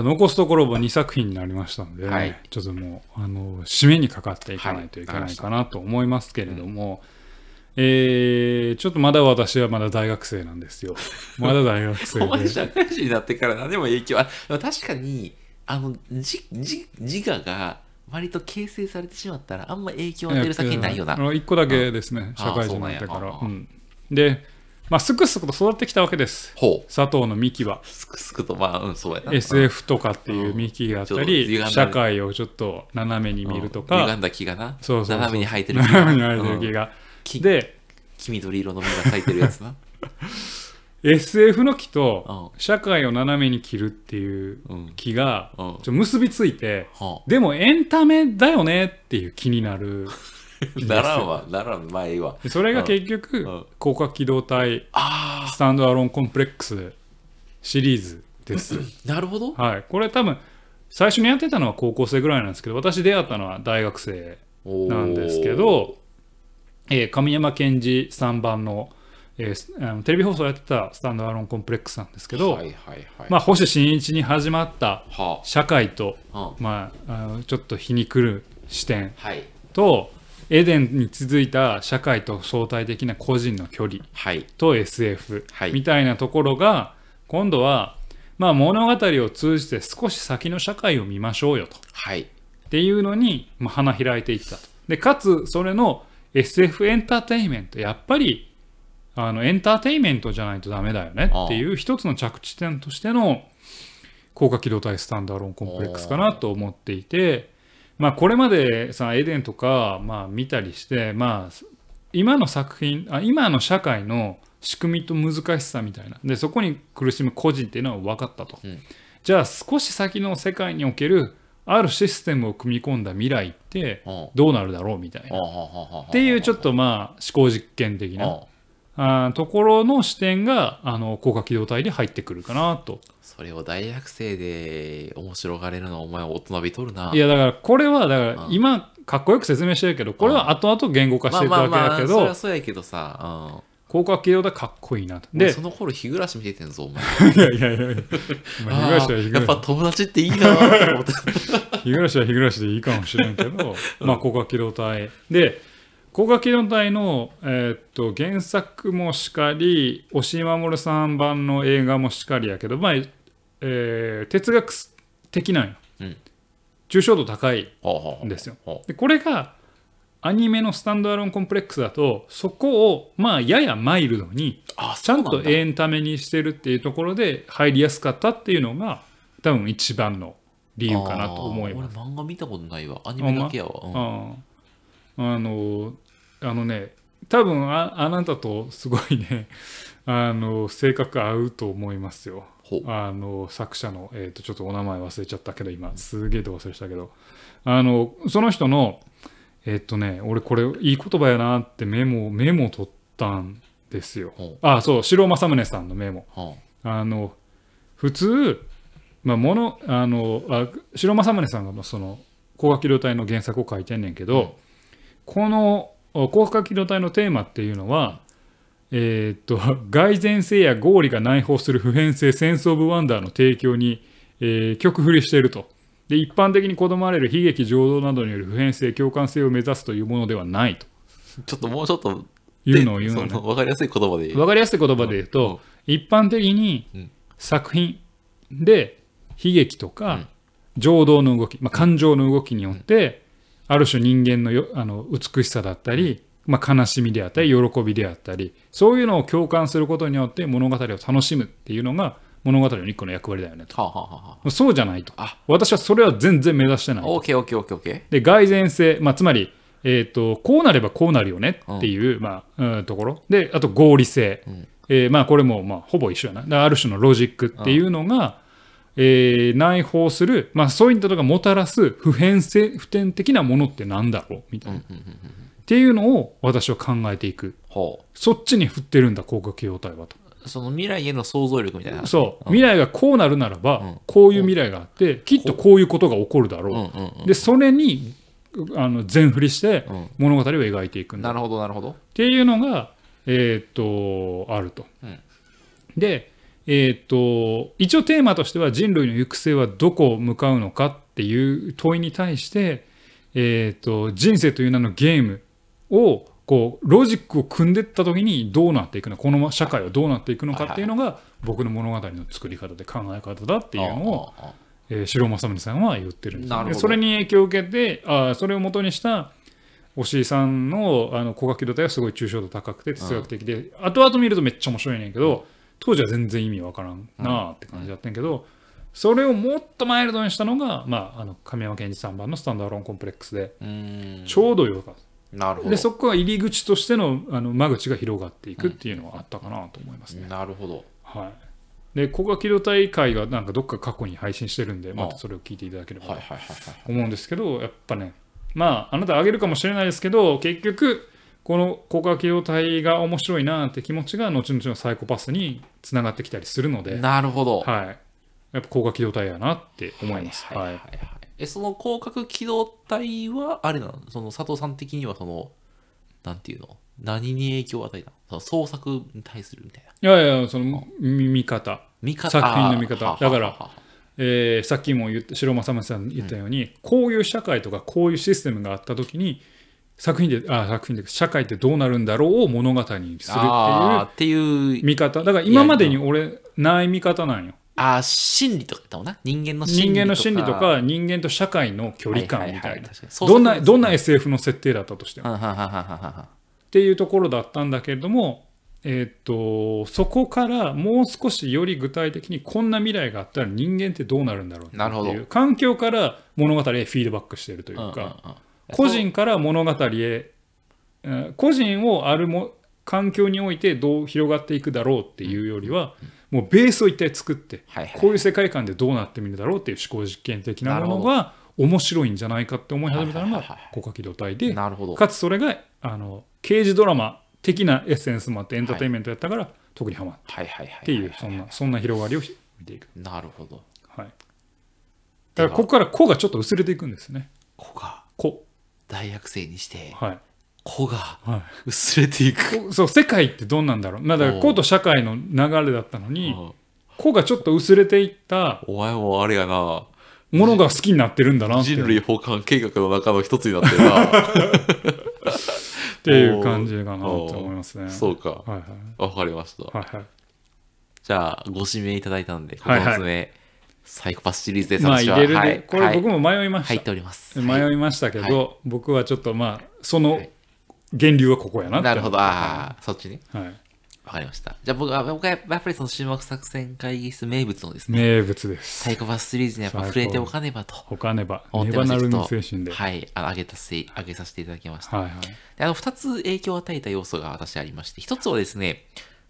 残すところも2作品になりましたので、はいちょっともうあの締めにかかっていかないといけないかなと思いますけれども、えーちょっとまだ私はまだ大学生なんですよ。まだ大学生お前で。社会人になってから何でも影響あ確かにあのじじ自我が割と形成されてしまったらあんま影響を与える作品ないよなあの1個だけですね、あ社会人になってから。うんで、まあ、すくすくと育ってきたわけです。ほう。佐藤の幹は。すくすくとまあうんそうやな。SF とかっていう幹があったり、歪んだ社会をちょっと斜めに見るとか、歪んだ木がな。そうそうそう。斜めに生えてる木が。斜めに生えてる木が。きで、黄緑色の実が咲いてるやつな。SF の木とう社会を斜めに切るっていううん。木がうん。ちょ結びついて、はでもエンタメだよねっていう気になる。あ ならんわならんまあいいわ。でそれが結局、うん。広角機動隊あスタンドアローンコンプレックスシリーズです。あなるほど。はい。これ多分、最初にやってたのは高校生ぐらいなんですけど、私出会ったのは大学生なんですけど、えー神山健二3番の,、えーすあのテレビ放送やってたスタンドアローンコンプレックスなんですけど、はいはいはい。まあ、星新一に始まったは社会と、あうん。まあ、あのちょっと皮肉る視点はい。と、エデンに続いた社会と相対的な個人の距離はいと SF はいみたいなところが、今度は、まあ、物語を通じて少し先の社会を見ましょうよと。はいっていうのに、まあ、花開いていったと。で、かつ、それの SF エンターテインメント、やっぱり、あの、エンターテインメントじゃないとダメだよねっていう一つの着地点としての、高架機動隊スタンダーロンコンプレックスかなと思っていて、まあ、これまでさ、エデンとか、まあ、見たりして、まあ、今の作品あ、今の社会の仕組みと難しさみたいな。で、そこに苦しむ個人っていうのは分かったと。うんじゃあ、少し先の世界におけるあるシステムを組み込んだ未来ってうんどうなるだろうみたいな。っっていうちょっとまあ思考実験的なあところの視点があの高架機動隊で入ってくるかなと。それを大学生で面白がれるのはお前大人びとるな。いやだからこれはだからうん。今かっこよく説明してるけどこれは後々言語化していくわけだけそりゃどそうやけどさ、うん、高架機動隊かっこいいなと。ででその頃日暮らし見ててんぞお前。いやいやいやいやまあ日暮らしは日あーやっぱ暮らし友達っていいなーって思って。日暮らしは日暮らしでいいかもしれんけど、まあ高架機動隊。で高架機動隊の、えーっと原作もしかり押井守さん版の映画もしかりやけど、まあえー哲学的なんよ、うん。抽象度高いんですよ。ほでこれがアニメのスタンドアローンコンプレックスだとそこをまあややマイルドにちゃんとエンタメにしてるっていうところで入りやすかったっていうのが多分一番の理由かなと思います。漫画見たことないわ。アニメだけやわ、うん。ああ。あのあのね多分ああなたとすごいねあの性格合うと思いますよあの作者の、えー、とちょっとお名前忘れちゃったけど今すげえど忘れしたけど。あのその人のえっ、とね俺これいい言葉やなってメモメモ取ったんですよ。ほあそう城正宗さんのメモ。あの普通、まあ、ものあのあ城正宗さんがまあその高架機動隊の原作を書いてんねんけど、このお高架機動隊のテーマっていうのは、えーっと 蓋然性や合理が内包する普遍性センス・オブ・ワンダーの提供に、えー曲振りしていると。で一般的に好まれる悲劇情動などによる普遍性共感性を目指すというものではないと。うちょっともうちょっというのを言うのね。そ。分かりやすい言葉で。言うわかりやすい言葉で言うと、一般的にうん。作品で悲劇とか情動の動き、まあ、感情の動きによって、ある種人間のよあの美しさだったり、まあ、悲しみであったり喜びであったりそういうのを共感することによって物語を楽しむっていうのが物語の一個の役割だよねと。はあ、はあはあはそうじゃないと。あ。私はそれは全然目指してないあ、オーケーオーケーオーケーオーケで蓋然性、まあ、つまり、えー、とこうなればこうなるよねっていう、まあうん、ところ。であと合理性、ん。えーまあ、これも、まあ、ほぼ一緒やな。ある種のロジックっていうのが、えー内包する、まあ、そういったことがもたらす普遍性普遍的なものってなんだろう？みたいな、っていうのを私は考えていくそっちに振ってるんだ広角機動隊はとう。その未来への想像力みたいな。そう未来がこうなるならば、んこういう未来があってきっとこういうことが起こるだろう、うんうんうん。でそれにあの全振りしてうん物語を描いていくんだ、っなるほど、なるほど。ていうのが、えーっとあると。うんで、えー、と一応テーマとしては人類の行く末はどこを向かうのかっていう問いに対して、えー、と人生という名のゲームをこうロジックを組んでいった時にどうなっていくのかこの社会はどうなっていくのかっていうのが僕の物語の作り方で考え方だっていうのを、えー城正宗さんは言ってるんですそれに影響を受けてあーそれを元にした押井さんのあの高架機動隊はすごい抽象度高くて哲学的で、後々見るとめっちゃ面白いねんけど当時は全然意味わからんなあって感じだったんやけど、それをもっとマイルドにしたのが、まあ、あの亀山健二さん版のスタンドアローンコンプレックスでちょうどよかった。なるほど。でそこが入り口としてのあの間口が広がっていくっていうのはあったかなと思いますね。なるほど。はい、で高架機動隊会がなんかどっか過去に配信してるんでまたそれを聞いていただければとはいはいはいはい思うんですけどやっぱねまああなたあげるかもしれないですけど結局この高架機動隊が面白いなって気持ちが後々のサイコパスにつながってきたりするので、なるほど。はい、やっぱ高架機動隊やなって思います。はいいははいはい。はいえその広角機動隊はあれなの？その佐藤さん的にはそのなんていうの？何に影響を与えたの？その創作に対するみたいな。いやいやその見見方。見方。作品の見方。だからえーさっきも言って白正正さん言ったように、こういう社会とかこういうシステムがあった時に作品であ作品で社会ってどうなるんだろうを物語にするっていう見方。だから今までに俺ない見方なんよあー心理とか言ったもんな。人間の心理とか。人間の心理とか人間と社会の距離感みたはいなどんなどんな SF の設定だったとしても。っていうところだったんだけれども、えーっとそこからもう少しより具体的にこんな未来があったら人間ってどうなるんだろうっていう。環境から物語へフィードバックしているというか、うんうんうん。個人から物語へ、えー個人をあるも環境においてどう広がっていくだろうっていうよりは、もうベースを一体作って、はいはい。こういう世界観でどうなってみるだろうっていう思考実験的なものが面白いんじゃないかって思い始めたのがはいはいはいはい「国家機動隊」でかつそれがあの刑事ドラマ的なエッセンスもあってエンターテインメントやったから、特にハマっはいはいはいたっていうそんなそんな広がりを見ていく。なるほど。はい、だからここから「子」がちょっと薄れていくんですね。子が子。大学生にしてはい子がはい。薄れていく。こそう世界ってどんなんだろう？まあだから子と社会の流れだったのにう。ん子がちょっと薄れていったお前もあれやな。ものが好きになってるんだな人類保管計画の中の一つになってるな。っていう感じかなと思いますね。そうか。はいはい。わかりました。はいはい。じゃあご指名いただいたんではいはい。9つ目サイコパスシリーズですまあ入れるで、はい。はい。これ僕も迷いました。入っております。迷いましたけど、は僕はちょっとまあそのはい源流はここやななるほど。ああそっちね。はい、わかりました。じゃあ僕は僕はやっぱりその注目作戦会議室名物のですね。名物です。サイコパスシリーズにやっぱ触れておかねばと。他ねば。思ってまねばなるの精神で、はい。はい、あの上げたせ上げさせていただきました。はいであの、二つ影響を与えた要素が私ありまして、一つはですね、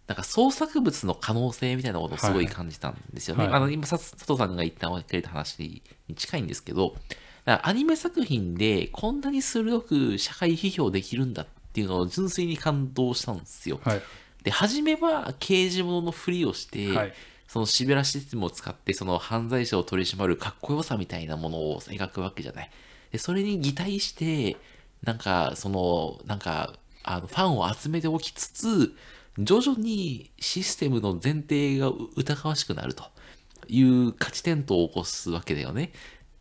なんか創作物の可能性みたいなことをすごい感じたんですよね。はいあの、今、さ佐藤さんが言ったくれた話に近いんですけど、アニメ作品でこんなに鋭く社会批評できるんだっていうのを純粋に感動したんですよ。はいで、初めは刑事物のふりをして、はいそのシベラシステムを使って、その犯罪者を取り締まるかっこよさみたいなものを描くわけじゃない。で、それに擬態して、なんか、その、なんか、あの、ファンを集めておきつつ、徐々にシステムの前提が疑わしくなるという価値転倒を起こすわけだよね。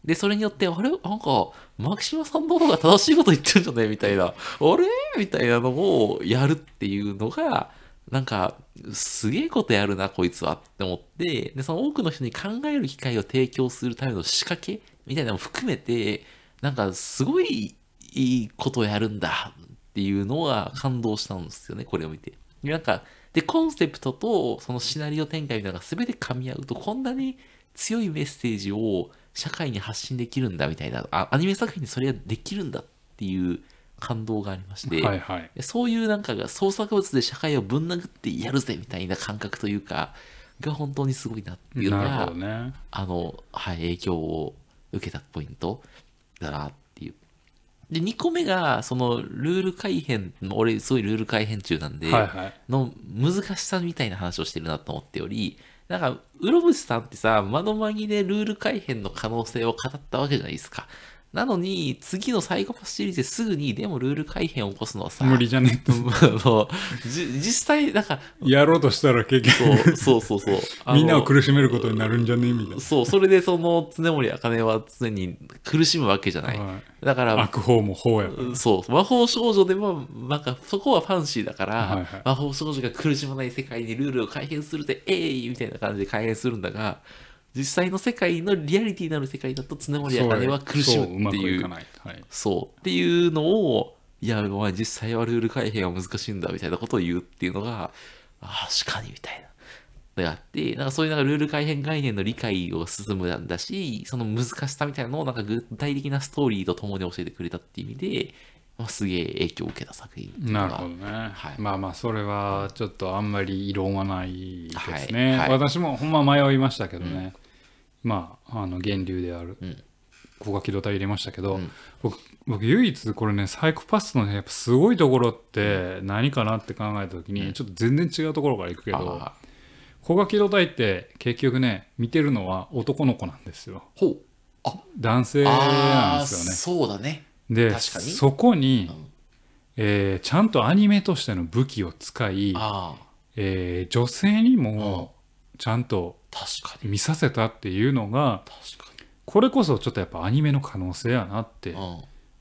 で、それによって、あれ？なんか、マキシマさんの方が正しいこと言ってるんじゃね？みたいな、あれ？みたいなのをやるっていうのが、なんか、すげえことやるな、こいつはって思って、で、その多くの人に考える機会を提供するための仕掛けみたいなのも含めて、なんか、すごいいいことをやるんだっていうのは感動したんですよね、これを見て。なんか、で、コンセプトとそのシナリオ展開みたいなのが全て噛み合うと、こんなに強いメッセージを社会に発信できるんだみたいな、あアニメ作品にそれができるんだっていう感動がありまして、はいはい。でそういうなんかが創作物で社会をぶん殴ってやるぜみたいな感覚というか、が本当にすごいなっていうのがね。あの、はい、影響を受けたポイントだなっていう。で、2個目が、その、ルール改変の、俺、すごいルール改変中なんで、はいはい。の難しさみたいな話をしてるなと思っており、なんか、うろぶしさんってさ、窓紛でルール改変の可能性を語ったわけじゃないですか。なのに、次のサイコパスシリーズですぐに、でもルール改変を起こすのはさ、無理じゃねってあのじ実際、なんか、やろうとしたら結局そうそうそうそう。みんなを苦しめることになるんじゃねみたいそう、それでその常森茜は常に苦しむわけじゃない。な、はい。だから、悪法も法やそう、魔法少女でも、なんかそこはファンシーだから、はいはい。魔法少女が苦しまない世界にルールを改変するで、えいみたいな感じで改変するんだが、実際の世界のリアリティなる世界だと常森茜は苦しむっていう。そう。っていうのを、いや、お前実際はルール改変は難しいんだみたいなことを言うっていうのが、ああ、確かにみたいな。であって、なんかそういうなんかルール改変概念の理解を進むんだし、その難しさみたいなのをなんか具体的なストーリーとともに教えてくれたっていう意味で、まあ、すげえ影響を受けた作品なるほどね、はい。まあまあそれはちょっとあんまり異論はないですね、はい。はい。私もほんま迷いましたけどね、まああの源流である、うん。ここが機動隊入れましたけど、うん。僕僕唯一これねサイコパスのねやっぱすごいところって何かなって考えた時に、ちょっと全然違うところから行くけどあ古賀機動隊って結局ね見てるのは男の子なんですよ。ーほう。男性なんああ、ですよね。そうだね。で確かに。そこに、うん。えーちゃんとアニメとしての武器を使い、ああ、えー女性にもちゃんと確かに。見させたっていうのが確かこれこそちょっとやっぱアニメの可能性やなってに。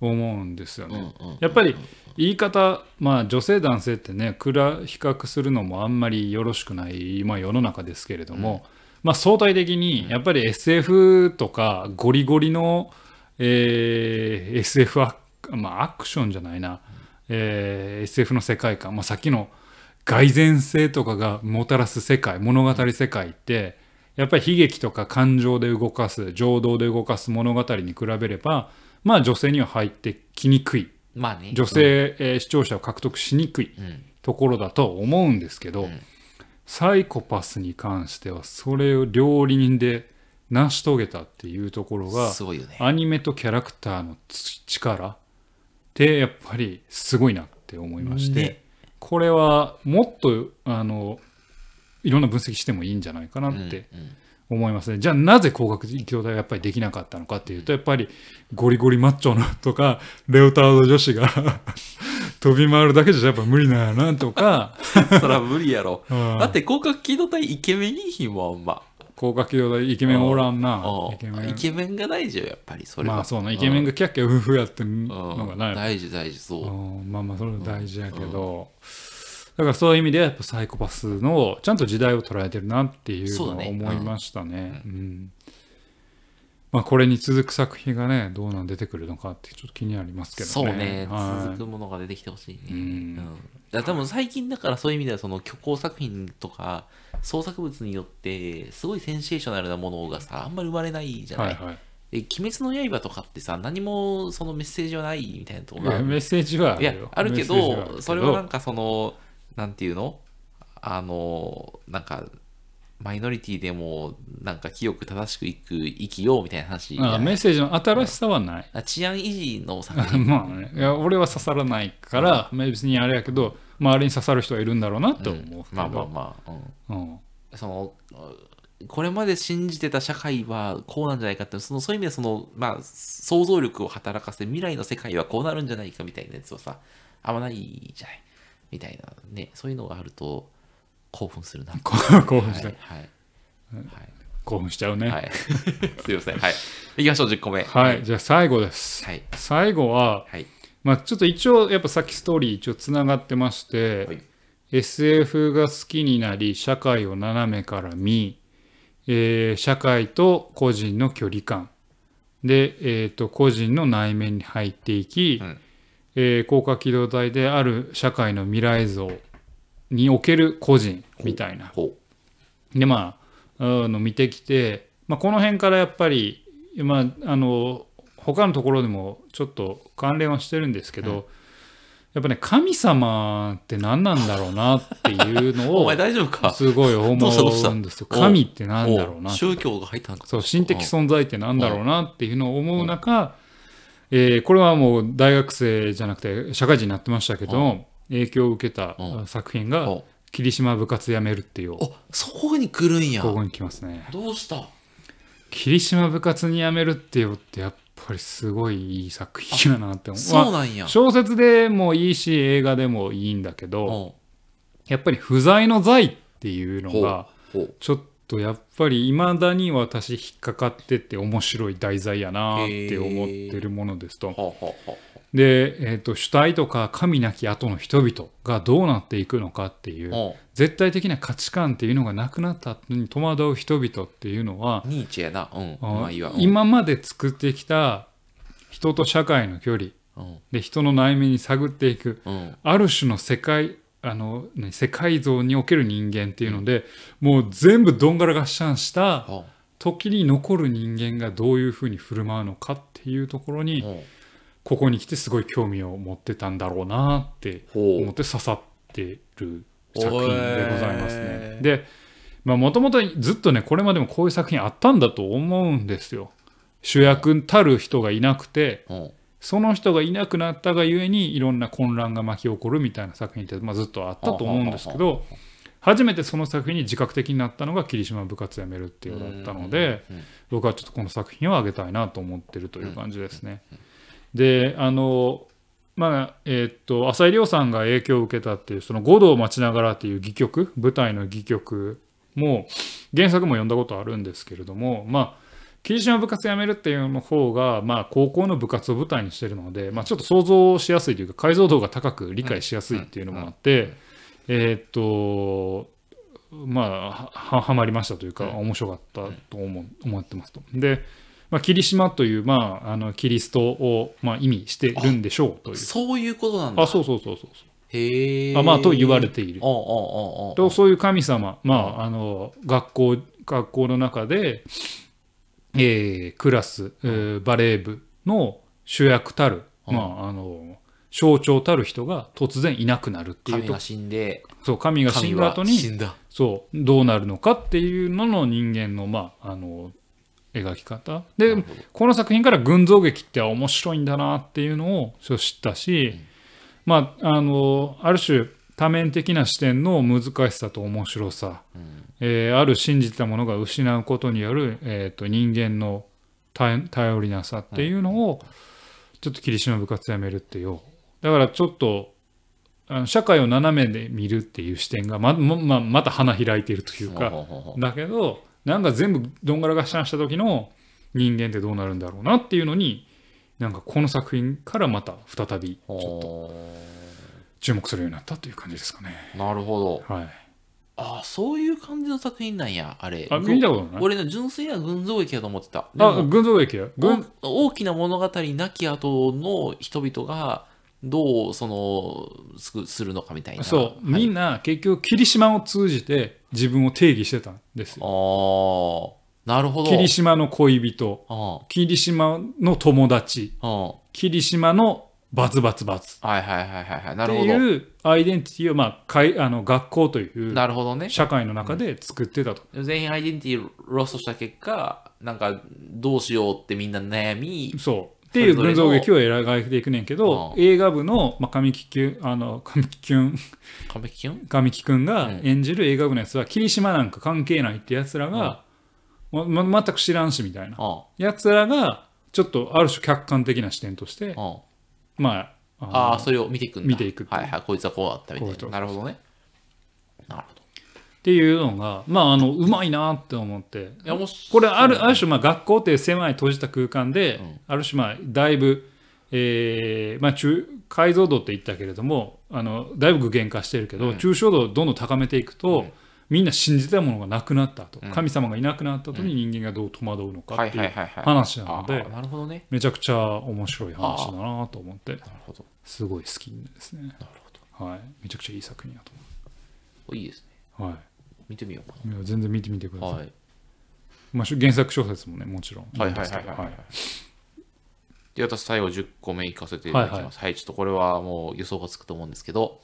思うんですようん。うね。んうん。やっぱり言い方まあ女性男性ってね比比較するのもあんまりよろしくない、まあ、世の中ですけれども、まあ相対的にやっぱり SF とかゴリゴリの、えー SF ア,、まあ、アクションじゃないな、えー SF の世界観、まあ、さっきの蓋然性とかがもたらす世界物語世界ってやっぱり悲劇とか感情で動かす情動で動かす物語に比べればまあ女性には入ってきにくいまあね。女性、えー視聴者を獲得しにくいうん。ところだと思うんですけど、うんサイコパスに関してはそれを両輪で成し遂げたっていうところがね。アニメとキャラクターのつ力ってやっぱりすごいなって思いまして、ねこれはもっとあのいろんな分析してもいいんじゃないかなってうんうん思いますね。じゃあなぜ光学機動隊がやっぱりできなかったのかっていうとやっぱりゴリゴリマッチョのとか レオタード女子が 飛び回るだけじゃやっぱ無理なんやなとか そら無理やろ。うんだって広角機動隊イケメンいいひんもん、あんま。光学機動隊イケメンおらんなうんイケメンイケメンが大事よ、やっぱり。それは。まあそうなイケメンがキャッキャウフフやってんのがない大事、大事、そう。うんまあまあそれは大事やけど、だからそういう意味ではやっぱサイコパスのちゃんと時代を捉えてるなっていうのは思いましたね。うん。まあこれに続く作品がねどうなん出てくるのかってちょっと気になりますけどね。そうね、はい。続くものが出てきてほしいね。うん。うん。多分最近だからそういう意味ではその虚構作品とか創作物によってすごいセンセーショナルなものがさあんまり生まれないじゃない？はいはい。で鬼滅の刃とかってさ何もそのメッセージはないみたいなところがメッセージはあるいやよ。あるけど。それはなんかそのなんていうの？あのなんかマイノリティでもなんか清く正しく生く生きようみたいな話じゃないあメッセージの新しさはない。あ治安維持の作品。まあね、いや俺は刺さらないから、まあ別にあれやけど周りに刺さる人はいるんだろうなと思うけど、まあまあまあ、うん。うん。そのこれまで信じてた社会はこうなんじゃないかってそのそういう意味でその、まあ、想像力を働かせ未来の世界はこうなるんじゃないかみたいなやつはさあんまないじゃないみたいなねそういうのがあると興奮するな。こ 興奮して、はい興奮しちゃうね。はい、はい、すいません。はい。いきましょう10個目はい、じゃあ最後です。はい。最後は、はい。まあ、ちょっと一応やっぱさっきストーリー一応つながってまして、はい。SF が好きになり社会を斜めから見、えー社会と個人の距離感。で、えー、と個人の内面に入っていき、うんえー高架機動隊である社会の未来像における個人みたいな。ほでまああの見てきて、まあ、この辺からやっぱり、まあ、あの他のところでもちょっと関連はしてるんですけど、やっぱね神様って何なんだろうなっていうのう おを前大丈夫か？すごい思どうんですよ。神って何だろうなお宗教が入ったんかそう神的存在って何だろうなっていうのを思う中、えーこれはもう大学生じゃなくて社会人になってましたけど、影響を受けたうん作品がお「霧島部活やめる」っていう。おそこに来るんや。ここに来ますね。どうした？霧島部活に辞めるってよってやっぱりすごいいい作品だなって思う。まそうなんや。あ。小説でもいいし映画でもいいんだけど、うん。やっぱり不在の在っていうのがちょっとやっぱり未だに私引っかかってて面白い題材やなって思ってるものですと。ほうほうほうで、えー、と主体とか神なき後の人々がどうなっていくのかっていうほ絶対的な価値観っていうのがなくなった後に戸惑う人々っていうのはうニーチェやな。うん。あまあいいわ。うん今まで作ってきた人と社会の距離うん。で人の内面に探っていくうん。ある種の世界あの、ね、世界像における人間っていうので、もう全部どんがらがっしゃんしたほ時に残る人間がどういうふうに振る舞うのかっていうところにう。ほここに来てすごい興味を持ってたんだろうなって思って刺さってる作品でございますね。でもともとずっとねこれまでもこういう作品あったんだと思うんですよ。主役たる人がいなくてう。う。んその人がいなくなったがゆえにいろんな混乱が巻き起こるみたいな作品って、まあ、ずっとあったと思うんですけど初めてその作品に自覚的になったのが霧島部活やめるっていうのだったので僕はちょっとこの作品をあげたいなと思ってるという感じですね。であのまあえーっと浅井亮さんが影響を受けたっていうその「五道を待ちながら」っていう戯曲舞台の戯曲も原作も読んだことあるんですけれどもまあ霧島部活やめるっていうの方が、まあ、高校の部活を舞台にしてるので、まあ、ちょっと想像しやすいというか解像度が高く理解しやすいっていうのもあって、えーっとまあははまりましたというか、うん面白かったと思う思ってますと。で、まあ、霧島という、まあ、あのキリストを、まあ、意味してるんでしょうという。そういうことなんだ。あそうそうそうそうへえ。あまあと言われているとそういう神様、まあ、あの学校学校の中で、えークラス、えーバレー部の主役たる、うん。まあ、あの象徴たる人が突然いなくなるっていうと神が死んで、そう神が死んだ後に死んだ。そうどうなるのかっていうのの人間の,、まあ、あの描き方。でこの作品から群像劇って面白いんだなっていうのを知ったし、まああのある種多面的な視点の難しさと面白さ、うんえーある信じたものが失うことによる、えー、と人間の頼頼りなさっていうのを、ちょっと霧島部活やめるってよだからちょっとあの社会を斜めで見るっていう視点がままままた花開いているというかだけどなんか全部どんがらがっしした時の人間ってどうなるんだろうなっていうのになんかこの作品からまた再びちょっとほ注目するようになったという感じですかね。うなるほど。はい、あそういう感じの作品なんや、あれ。あ見たことない？俺ね、純粋な群像劇だと思ってた。であも群像劇？や大きな物語なき後の人々がどうそのすするのかみたいな。そう、はいみんな結局霧島を通じて自分を定義してたんですよ。ああ、なるほど。霧島の恋人うん霧島の友達霧島のバツバツバツいはいはいはいはい。なってるほど。いうアイデンティティを、まあ、かいあの学校というなるほどね。社会の中で作ってたと。全員アイデンティティロストした結果、なんかどうしようってみんな悩み、そうっていう群像劇を描いていくねんけど、うん映画部の、まあ、神木きゅあの神木きゅん完璧キュン？神木くんがうん演じる映画部のやつは霧島なんか関係ないってやつらが、まま全く知らんしみたいなうんやつらがちょっとある種客観的な視点としてうん。まああのああ、それを見ていくんだ。見ていくはいはい、こいつはこうだったみたいな。なるほどね。なるほど。っていうのがまああのうまいなって思ってこれあるある種まあ学校っていう狭い閉じた空間で、うんある種まあだいぶ、えーまあ、中解像度って言ったけれどもあのだいぶ具現化してるけど、うん抽象度をどんどん高めていくと、うんみんな信じたものがなくなったと、うん神様がいなくなった後に人間がどう戸惑うのかはいっていうはいはいはい。話なので、あーなるほどね。めちゃくちゃ面白い話だなと思ってなるほど。すごい好きですね、なるほはい、めちゃくちゃいい作品だとど。いいですね。思う、はい見てみようかいや全然見てみてくだな。さい、はい。まあ、原作小説もねもちろんはいはいはいはい。はいで、私最後10個目いかせていただきます。はい、ちょっとこれはもう予想がつくと思うんですけど、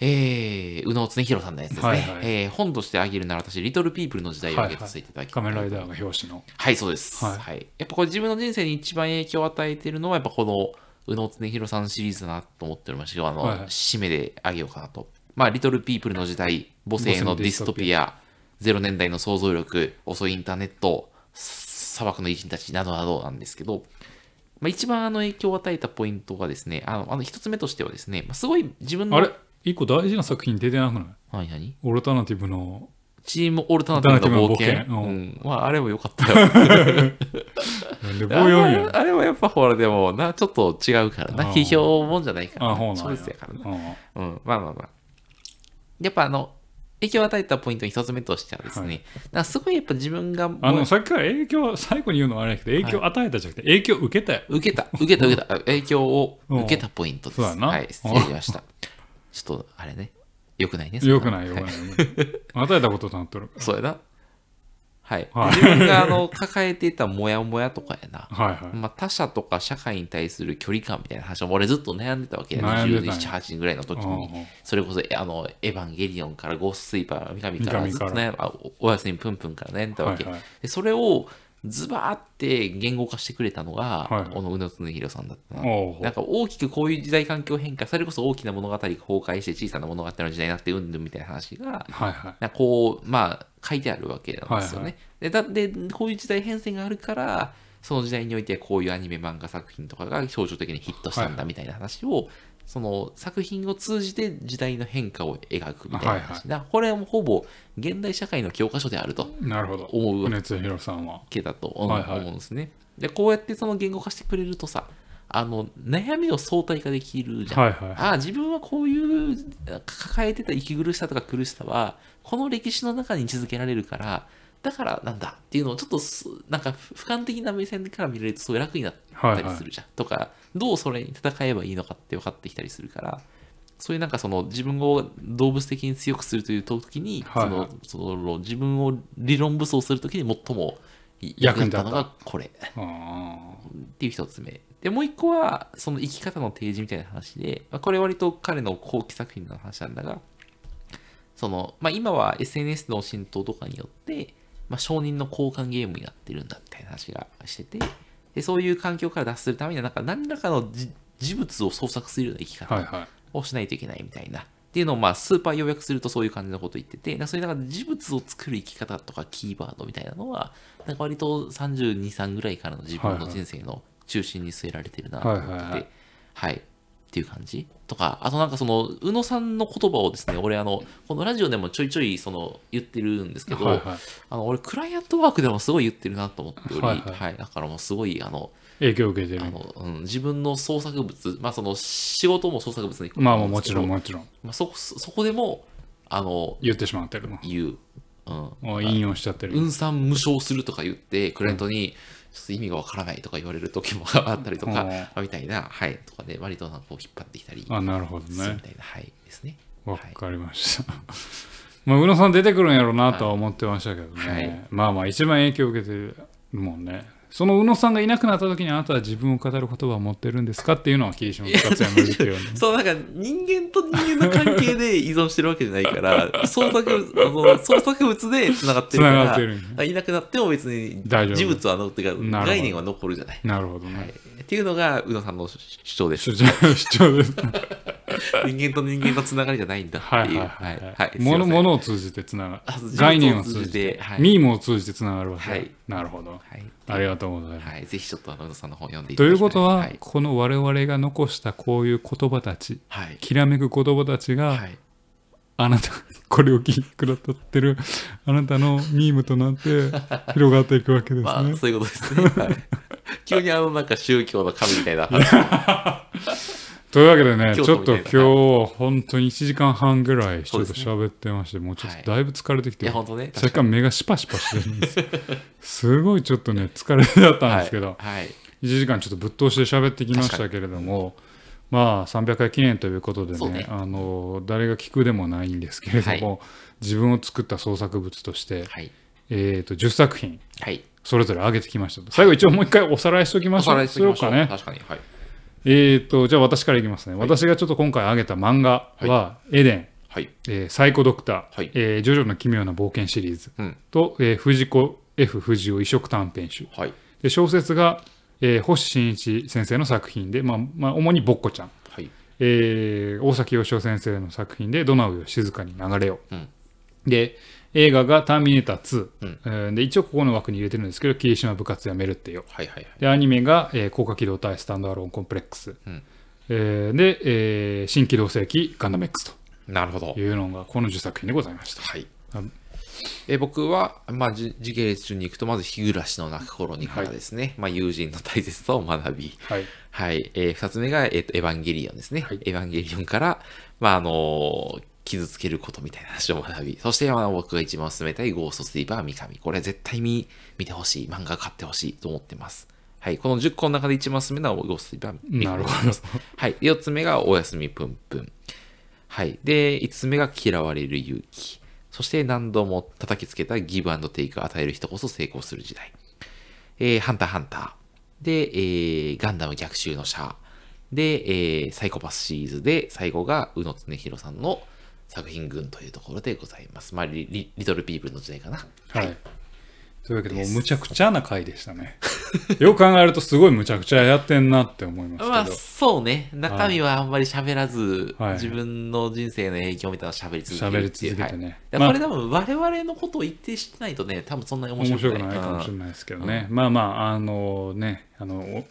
えー、宇野恒弘さんのやつですね。はいはいえー本としてあげるなら私、リトルピープルの時代を挙げさせていただきます。仮面ライダーが表紙のはい、そうです。は。はいいやっぱこれ自分の人生に一番影響を与えているのは、やっぱこの宇野恒弘さんシリーズだなと思っておりまして、あの、はいはい締めであげようかなと。まあ、リトルピープルの時代、母性のディストピア、ゼロ年代の想像力、遅いインターネット、砂漠の偉人たちなどなどなんですけど、まあ、一番あの影響を与えたポイントがですね、あの、あの一つ目としてはですね、まあ、すごい自分の、あれ？一個大事な作品出てなくない？何何？オルタナティブの。チームオルタナティブの冒険？オルタナティブの冒険。ううん。まあ、あれもよかったよ。なんで棒読みや？あれあれはやっぱほら、でもな、ちょっと違うからな。批評もんじゃないからあ、ほうなん超やからな。うんうん、まあまあまあ。やっぱあの、影響を与えたポイントの一つ目としてはですね、はすごいやっぱ自分がもうあのさっきから影響最後に言うのはあれやけど影響与えたじゃなくて影響受けたよ。受けた、受けた、受けた、あ影響をうん受けたポイントです。そうやな。はい、失礼しました。ちょっと、あれね、よくないね。よくないよくない与えたこととなっとるか そうやな。はい。はい自分があの抱えていたモヤモヤとかやな。らはいはいまあ、他者とか社会に対する距離感みたいな話を俺ずっと悩んでたわけや悩んでたんや27、8ぐらいの時に。それこそあのエヴァンゲリオンからゴーストスイーパー、三上からずっと悩んあおおやすみぷんぷんから悩んでたわけ。はいはいでそれをズバーって言語化してくれたのが、はい。はいこの宇野恒弘さんだったな。おうなんか大きくこういう時代環境変化、それこそ大きな物語が崩壊して小さな物語の時代になってうんぬんみたいな話が、はいはい。なんかこう、まあ、書いてあるわけなんですよね。はいはでだで、こういう時代変遷があるから、その時代においてこういうアニメ漫画作品とかが象徴的にヒットしたんだみたいな話を、その作品を通じて時代の変化を描くみたいな話。はいはいこれはもうほぼ現代社会の教科書であるとなるほど思うわ船津弘さんはけだと思はいはいうんですね。で、こうやってその言語化してくれるとさ、あの悩みを相対化できるじゃん。はいはいああ自分はこういう抱えてた息苦しさとか苦しさはこの歴史の中に位置づけられるからだからなんだっていうのをちょっとすなんか俯瞰的な目線から見れるとすごい楽になったりするじゃん、とかどうそれに戦えばいいのかって分かってきたりするからそういうなんかその自分を動物的に強くするという時に、はいはい。そのその自分を理論武装する時に最も役に立ったのがこれ。あっていう一つ目。で、もう一個は、その生き方の提示みたいな話で、まあ、これ割と彼の後期作品の話なんだが、その、まあ、今は SNS の浸透とかによって、まあ、承認の交換ゲームになってるんだみたいな話がしてて、でそういう環境から脱するためには、なんか何らかのじ事物を創作するような生き方をしないといけないみたいな。っていうのを、まあ、スーパー要約するとそういう感じのことを言ってて、そういうなんか事物を作る生き方とかキーワードみたいなのは、なんか割と32、3ぐらいからの自分の人生の中心に据えられてるなと思ってて、はいはいはいはい。っていう感じとか、あとなんかその、宇野さんの言葉をですね、俺あの、このラジオでもちょいちょいその言ってるんですけど、はいはい。あの、俺クライアントワークでもすごい言ってるなと思っており、ははい。いはいだからもうすごい、あの、影響を受けてる。あの、うん、自分の創作物、まあその仕事も創作物にまあまあもちろんもちろん。まあ、そこそこでもあの言ってしまってるの言う、うん、引用しちゃってる。運算無償するとか言ってクライアントにちょっと意味がわからないとか言われる時もあったりとか、みたいなはいとかで割となんかこう引っ張ってきたりあなるほどするみねたいなはいですね。わはい。かりました。まあ宇野さん出てくるんやろうなとは思ってましたけどね、はい。まあまあ一番影響を受けてるもんねその宇野さんがいなくなった時にあなたは自分を語る言葉を持ってるんですかっていうのは霧島の言ってるよね。そうなんか人間と人間の関係で依存してるわけじゃないから 創作物あの創作物でつながってるか繋がってるんらいなくなっても別に事物は残ってるほど概念は残るじゃない、なるほど。ね、はい、っていうのが宇野さんの主張です。主張です。人間と人間のつながりじゃないんだってはいいう。はい。はい。はい、はい。すいものを通じてつながる。概念を通じて。はいミームを通じてつながるわけ、はいなるほどはい。ありがとうございます、はい。ぜひちょっと野さんの本読んでいとただきたいうことは、はい。この我々が残したこういう言葉たちはい。きらめく言葉たちが、はい。あなた これを聞いてくださってるあなたのミームとなって 広がっていくわけですね、まあ、そういうことですね。はい。急にあの、なんか宗教の神みたいな話。というわけでねち京ょっと今日本当に1時間半ぐらいちょっと喋ってまして、もうちょっとだいぶ疲れてきて、いや、本当ね。さっきから目がシパシパしてるんですよ すごいちょっとね疲れだったんですけど、はい。はい。1時間ちょっとぶっ通して喋ってきましたけれどもまあ300回記念ということでねあの誰が聞くでもないんですけれども、自分を作った創作物として、はい。えー、と10作品はい。それぞれ上げてきましたと最後一応もう一回おさらいしておきましょう。そうかね確かに。はい。えー、とじゃあ私からいきますね、私がちょっと今回上げた漫画は、エデン、はい。えーサイコドクター、はい。えージョジョの奇妙な冒険シリーズ。うん。と、えー藤子 F 不二雄異色短編集。はい。で小説が、えー星新一先生の作品で、まあまあ、主にぼっこちゃん、はい。えー大崎義夫先生の作品で「ドナウよ静かに流れよ」うん。で、映画が「ターミネーター2」うん。えーで一応ここの枠に入れてるんですけど霧島部活やめるってよはいはいはい。でアニメが、えー高架機動隊スタンドアローンコンプレックス、うん。えーで、えー新機動世紀ガンダム X なるほど。と。いうのがこの10作品でございました。はい。あ。え僕は、まあ、じ時系列順に行くと、まず日暮らしの泣く頃にからですね、まあ、友人の大切さを学び、はい。はい、えー二つ目が、えーと、エヴァンゲリオンですね。はい。エヴァンゲリオンから、まあ、あのー傷つけることみたいな話を学び、そして、まあ、僕が一番勧めたいゴーストスイーパー三上。これ絶対見、見てほしい。漫画買ってほしいと思ってます。はい、この10個の中で一番勧めるのはゴーストスイーパー三上なるほどはい。4つ目がおやすみぷんぷん。はい。で、5つ目が嫌われる勇気。そして何度も叩きつけたギブアンドテイク与える人こそ成功する時代。えーハンターハンター。で、えーガンダム逆襲のシャア。で、えーサイコパスシリーズで、最後が宇野恒弘さんの作品群というところでございます。まあ、リリリトルピープルの時代かな。はい。というわけで、もうむちゃくちゃな回でしたね。よく考えると、すごいむちゃくちゃやってんなって思いますけど。まあ、そうね。中身はあんまり喋らず、はい自分の人生の影響みたいなの喋り続ける喋りっていう続けてね。はい、まあこれ多分我々のことを言って知ってないとね、多分そんなに面面白くない。白くないかもしれうんないですけどね。まあまあ、あのね、あの、お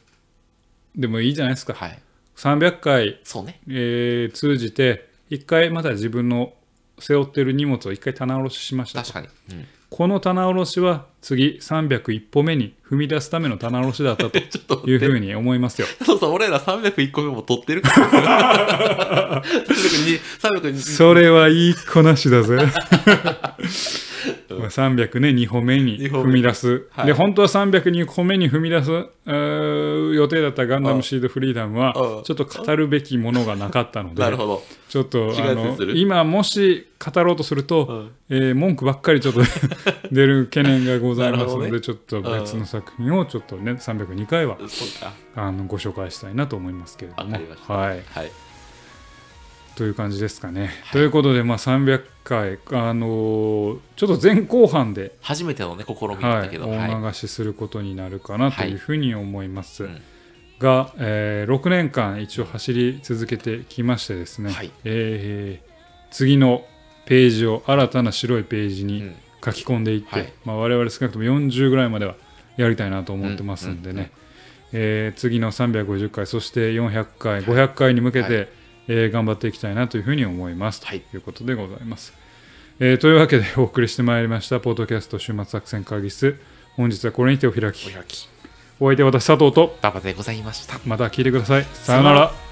でもいいじゃないですか。はい。300回、そうね。えー通じて、一回また自分の背負ってる荷物を一回棚卸ししましたと確かに。うんこの棚卸しは次301歩目に踏み出すための棚卸しだったと いうふうに思いますよ。そうそう、俺ら301個目も取ってるから。302、それはいいこなしだぜ。まあ300ね、2歩目に踏み出す。はい。で、本当は302歩目に踏み出すえー予定だったガンダムシードフリーダムはうん、ちょっと語るべきものがなかったので、なるほど。ちょっとあの今もし語ろうとすると、えー文句ばっかりちょっと 出る懸念がございますので、ね。ちょっと別の作品をちょっとね302回は。あのご紹介したいなと思いますけれども。はい。という感じですかね、ということでまあ300回あのーちょっと前後半で、初めてのね、試みだはい、ったけど、はい。大流しすることになるかなというふうに思います、うん。が、えー6年間一応走り続けてきましてですね、はい。えー次のページを新たな白いページにうん。書き込んでいって、はい。まあ、我々少なくとも40ぐらいまではやりたいなと思ってますんでね、うんうんうんえー次の350回そして400回500回に向けて、はえー頑張っていきたいなというふうに思います、はい。ということでございます、えーというわけでお送りしてまいりましたポッドキャスト週末作戦会議室。本日はこれにてお開き。お開き。お相手は私佐藤と。馬場でございました。また聞いてください。さようなら